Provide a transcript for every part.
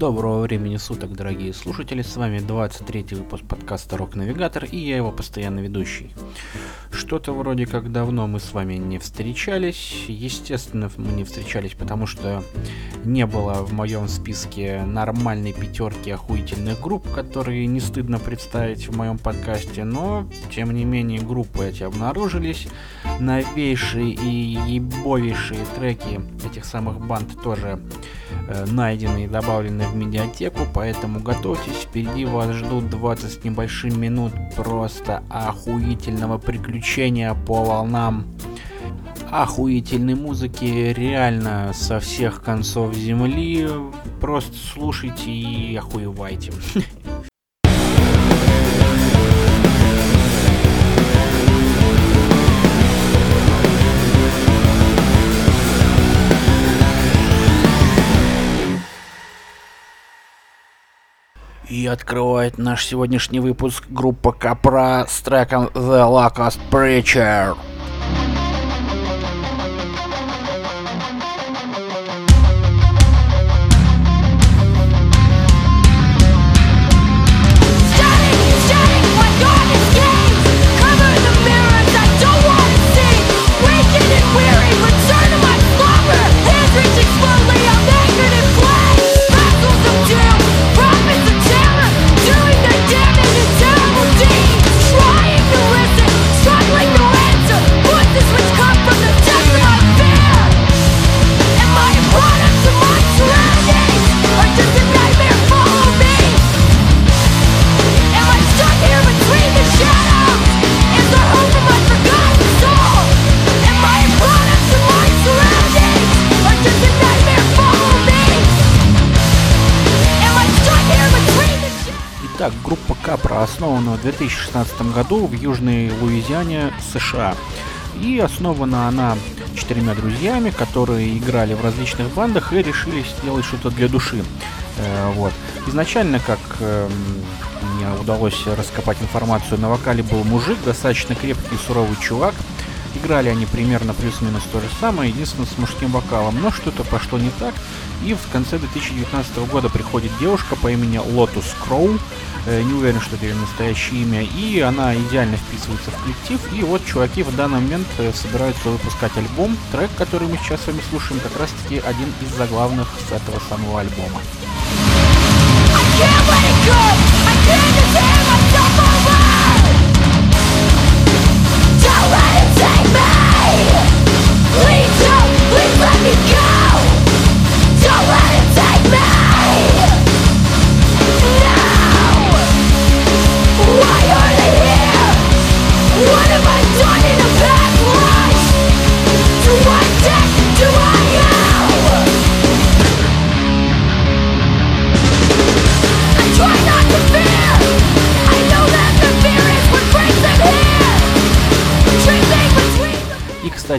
Доброго времени суток, дорогие слушатели, с вами 23 выпуск подкаста Рок Навигатор и я его постоянный ведущий. Что-то вроде как давно мы с вами не встречались, естественно мы не встречались, потому что не было в моем списке нормальной пятерки охуительных групп, которые не стыдно представить в моем подкасте, но тем не менее группы эти обнаружились, новейшие и ебовейшие треки этих самых банд тоже э, найдены и добавлены в медиатеку, поэтому готовьтесь, впереди вас ждут 20 с небольшим минут просто охуительного приключения по волнам охуительной музыки реально со всех концов земли. Просто слушайте и охуевайте. И открывает наш сегодняшний выпуск группа Капра с треком The Locust Preacher. Основана в 2016 году в Южной Луизиане, США. И основана она четырьмя друзьями, которые играли в различных бандах и решили сделать что-то для души. Э, вот. Изначально, как э, мне удалось раскопать информацию, на вокале был мужик, достаточно крепкий и суровый чувак. Играли они примерно плюс-минус то же самое, единственное с мужским вокалом, но что-то пошло не так. И в конце 2019 года приходит девушка по имени Crow, Э, не уверен, что это ее настоящее имя, и она идеально вписывается в коллектив, и вот чуваки в данный момент э, собираются выпускать альбом. Трек, который мы сейчас с вами слушаем, как раз таки один из заглавных с этого самого альбома. Don't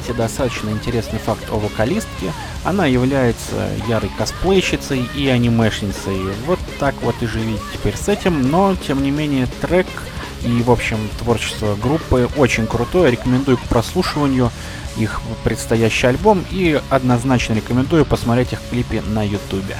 кстати, достаточно интересный факт о вокалистке. Она является ярой косплейщицей и анимешницей. Вот так вот и живите теперь с этим, но, тем не менее, трек и, в общем, творчество группы очень крутое. Рекомендую к прослушиванию их предстоящий альбом и однозначно рекомендую посмотреть их клипы на ютубе.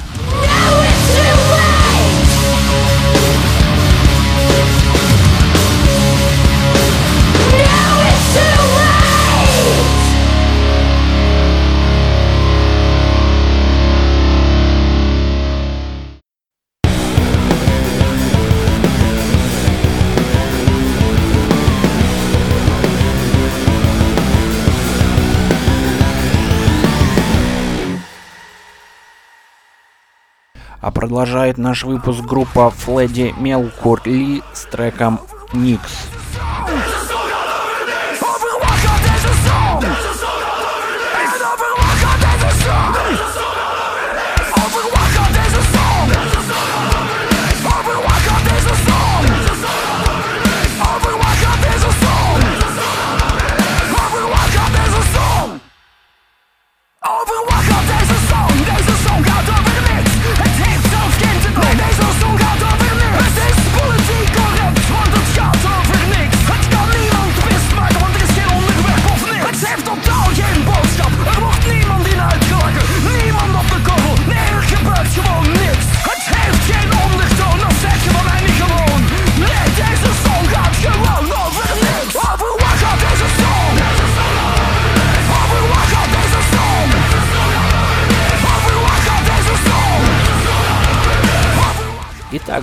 А продолжает наш выпуск группа Флэдди Мелкурли с треком «Никс».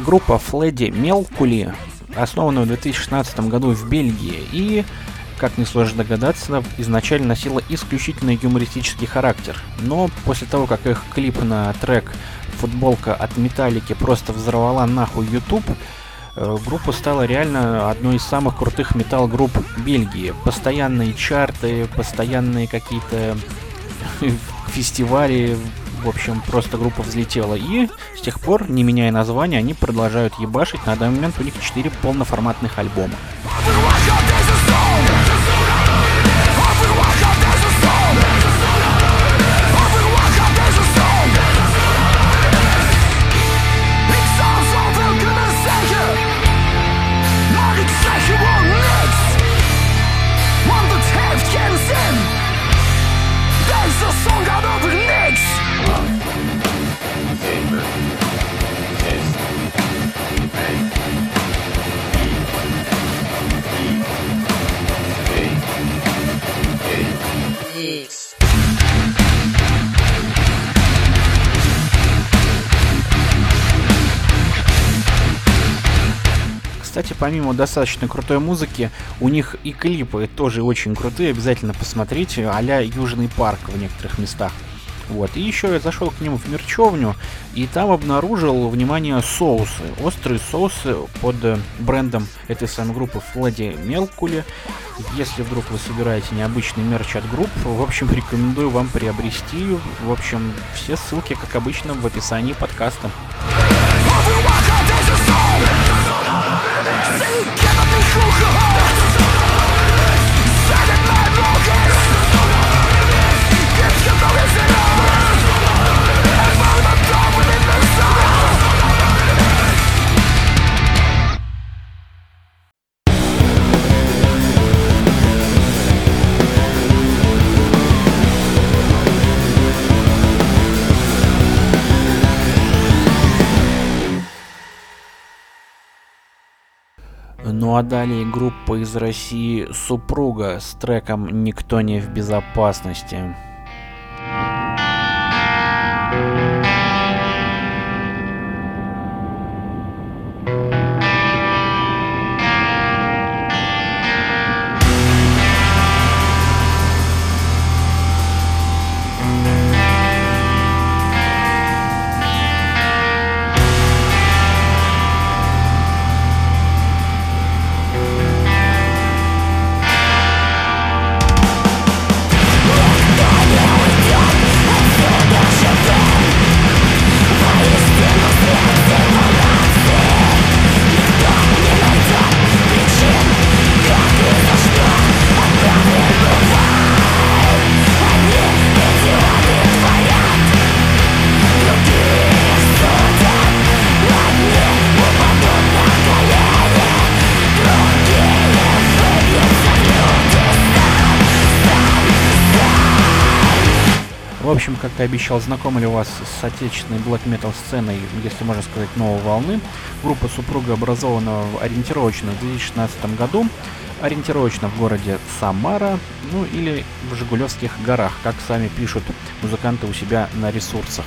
Группа Фледи Мелкули, основана в 2016 году в Бельгии и, как несложно догадаться, изначально носила исключительно юмористический характер. Но после того, как их клип на трек «Футболка от Металлики» просто взорвала нахуй YouTube, э, группа стала реально одной из самых крутых металл-групп Бельгии. Постоянные чарты, постоянные какие-то фестивали, в общем, просто группа взлетела. И с тех пор, не меняя название, они продолжают ебашить. На данный момент у них 4 полноформатных альбома. Кстати, помимо достаточно крутой музыки, у них и клипы тоже очень крутые, обязательно посмотрите, а-ля Южный парк в некоторых местах. Вот. И еще я зашел к нему в мерчевню, и там обнаружил, внимание, соусы. Острые соусы под э, брендом этой самой группы Флади Мелкули. Если вдруг вы собираете необычный мерч от групп, в общем, рекомендую вам приобрести. В общем, все ссылки, как обычно, в описании подкаста. Chcę kierować uchą Ну а далее группа из России «Супруга» с треком «Никто не в безопасности». Общем, как и обещал, знакомлю вас с отечественной блэк метал сценой, если можно сказать, новой волны. Группа «Супруга» образована ориентировочно в 2016 году, ориентировочно в городе Самара, ну или в Жигулевских горах, как сами пишут музыканты у себя на ресурсах.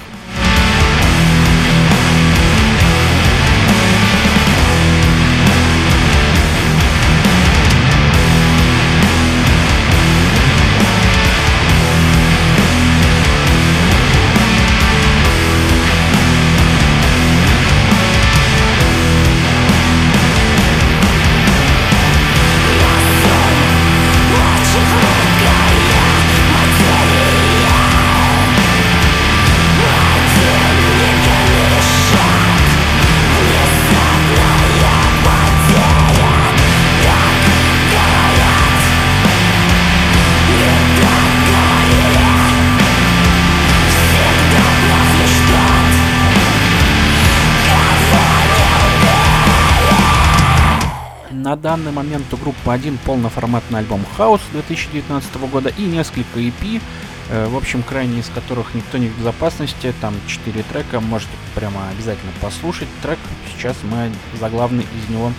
Данный момент у группы один полноформатный альбом House 2019 года и несколько EP, э, в общем, крайне из которых никто не в безопасности, там 4 трека, можете прямо обязательно послушать трек, сейчас мы заглавный из него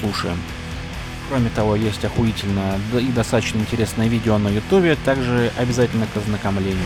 слушаем. Кроме того, есть охуительно и достаточно интересное видео на ютубе, также обязательно к ознакомлению.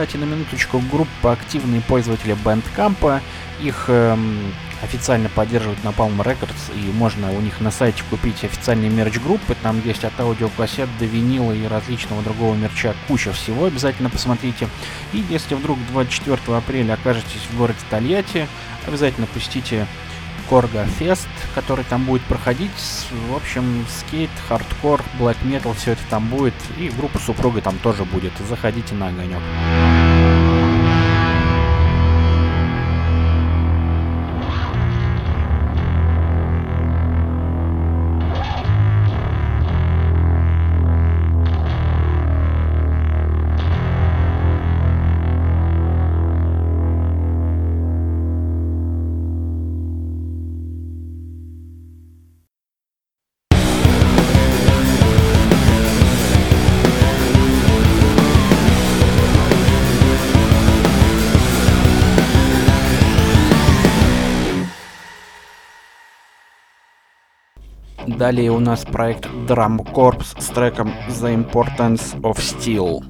Кстати, на минуточку, группа активные пользователи Bandcamp. Их эм, официально поддерживают Napalm Records, и можно у них на сайте купить официальные мерч группы. Там есть от аудиокассет до винила и различного другого мерча куча всего. Обязательно посмотрите. И если вдруг 24 апреля окажетесь в городе Тольятти, обязательно посетите Корга Fest, который там будет проходить. В общем, скейт, хардкор, блэк метал, все это там будет. И группа супруга там тоже будет. Заходите на огонек. Далее у нас проект Drum Corps с треком The Importance of Steel.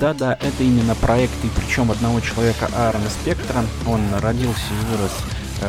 Да-да, это именно проект, и причем одного человека Аарона Спектра. Он родился и вырос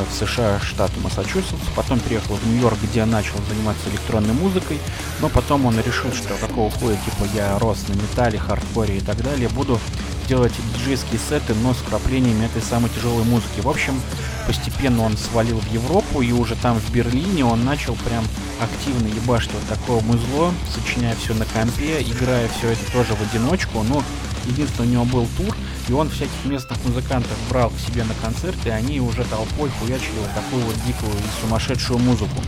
в США, штат Массачусетс, потом переехал в Нью-Йорк, где начал заниматься электронной музыкой, но потом он решил, что какого хуя, типа я рос на металле, хардкоре и так далее, буду делать диджейские сеты, но с вкраплениями этой самой тяжелой музыки. В общем, постепенно он свалил в Европу, и уже там в Берлине он начал прям активно ебашить вот такое музло, сочиняя все на компе, играя все это тоже в одиночку, но единственное, у него был тур, и он всяких местных музыкантов брал к себе на концерты, и они уже толпой хуячили вот такую вот дикую и сумасшедшую музыку.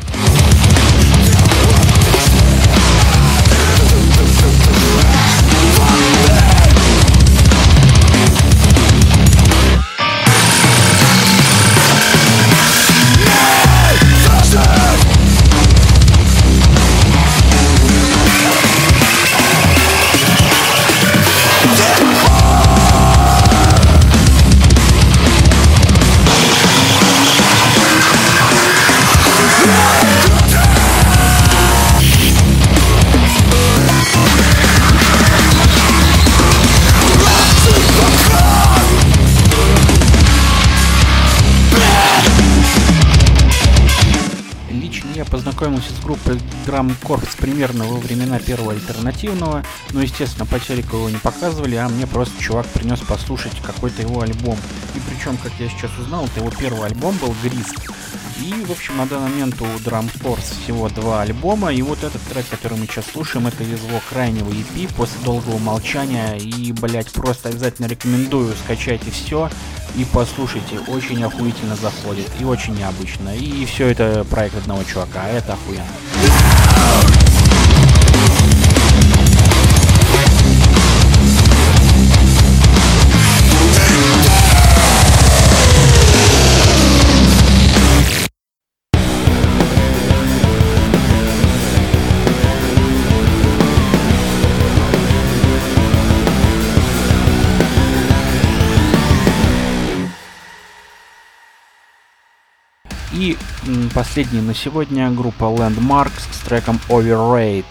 Познакомился с группой Drum Corps примерно во времена первого альтернативного, но, естественно, по телеку его не показывали, а мне просто чувак принес послушать какой-то его альбом. И причем, как я сейчас узнал, это его первый альбом был Гриск. И, в общем, на данный момент у Drum Force всего два альбома, и вот этот трек, который мы сейчас слушаем, это из его крайнего EP после долгого молчания, и, блять, просто обязательно рекомендую, скачайте все и послушайте, очень охуительно заходит, и очень необычно, и все это проект одного чувака, а это охуенно. И последний на сегодня группа Landmarks с треком Overrate.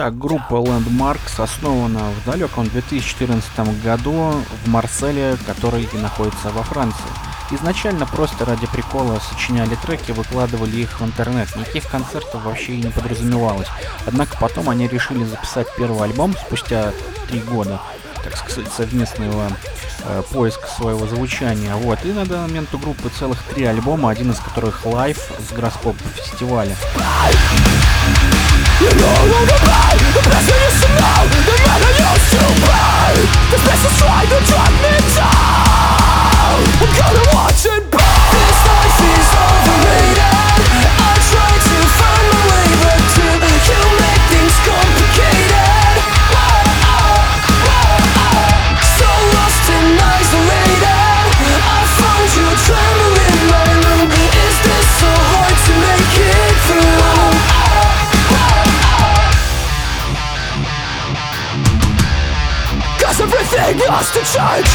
Итак, группа Landmvrks основана в далеком 2014 году в Марселе, который находится во Франции. Изначально просто ради прикола сочиняли треки, выкладывали их в интернет. Никаких концертов вообще и не подразумевалось. Однако потом они решили записать первый альбом спустя три года, так сказать, совместного э, поиска своего звучания. Вот. И на данный момент у группы целых три альбома, один из которых live с Гроспоп фестиваля. You no longer buy the best I used to know The man I used to be The special trying to drag me down I'm gonna watch it to change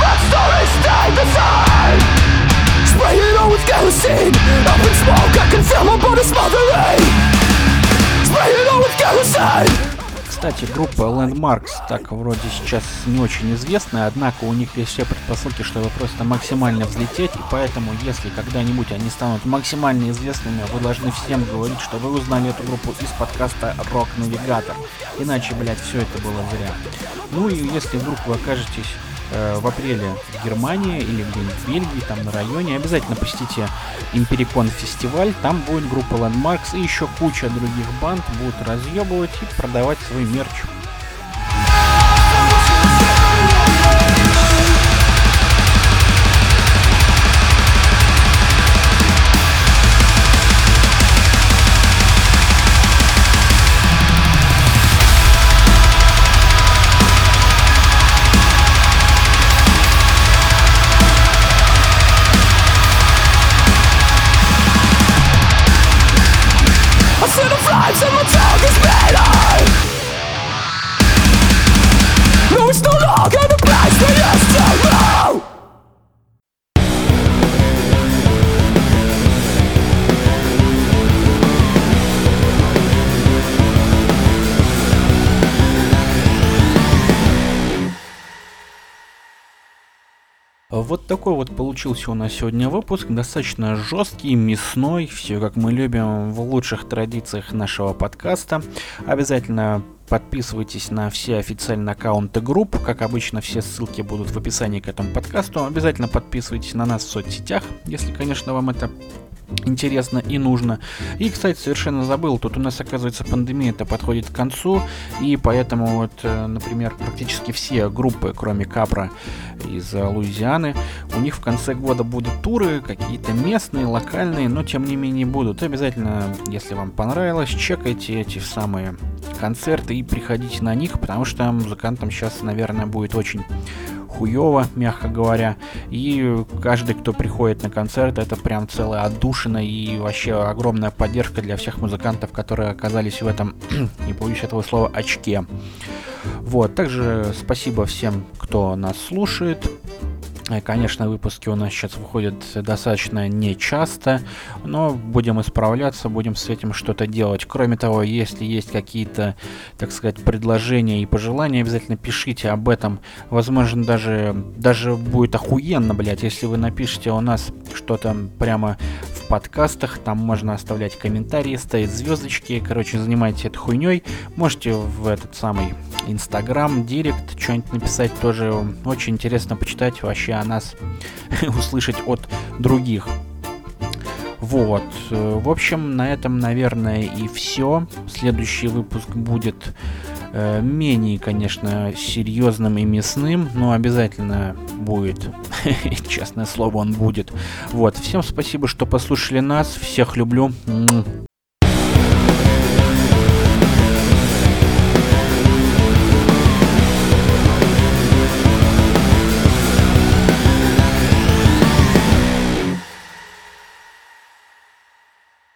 But stories stay the same. Spray it on with kerosene. Up in smoke, I can feel my body smothering. Spray it on with kerosene кстати, группа Landmarks так вроде сейчас не очень известная, однако у них есть все предпосылки, чтобы просто максимально взлететь, и поэтому, если когда-нибудь они станут максимально известными, вы должны всем говорить, что вы узнали эту группу из подкаста Rock Navigator. Иначе, блядь, все это было зря. Ну и если вдруг вы окажетесь э, в апреле в Германии или где-нибудь в Бельгии, там на районе, обязательно посетите Империкон фестиваль, там будет группа Landmarks и еще куча других банд будут разъебывать и продавать свой мерч. Вот такой вот получился у нас сегодня выпуск, достаточно жесткий, мясной, все как мы любим в лучших традициях нашего подкаста. Обязательно подписывайтесь на все официальные аккаунты групп, как обычно все ссылки будут в описании к этому подкасту. Обязательно подписывайтесь на нас в соцсетях, если, конечно, вам это интересно и нужно. И, кстати, совершенно забыл, тут у нас, оказывается, пандемия это подходит к концу, и поэтому вот, э, например, практически все группы, кроме Капра из Луизианы, у них в конце года будут туры, какие-то местные, локальные, но тем не менее будут. обязательно, если вам понравилось, чекайте эти самые концерты и приходите на них, потому что музыкантам сейчас, наверное, будет очень хуево, мягко говоря. И каждый, кто приходит на концерт, это прям целая отдушина и вообще огромная поддержка для всех музыкантов, которые оказались в этом, не боюсь этого слова, очке. Вот, также спасибо всем, кто нас слушает. Э, конечно, выпуски у нас сейчас выходят достаточно нечасто, но будем исправляться, будем с этим что-то делать. Кроме того, если есть какие-то, так сказать, предложения и пожелания, обязательно пишите об этом. Возможно, даже, даже будет охуенно, блядь, если вы напишите у нас что-то прямо подкастах, там можно оставлять комментарии, ставить звездочки, короче, занимайтесь этой хуйней. Можете в этот самый Инстаграм, Директ что-нибудь написать тоже. Очень интересно почитать вообще о нас, услышать от других. Вот. В общем, на этом, наверное, и все. Следующий выпуск будет э, менее, конечно, серьезным и мясным, но обязательно будет. Честное слово, он будет. Вот. Всем спасибо, что послушали нас. Всех люблю.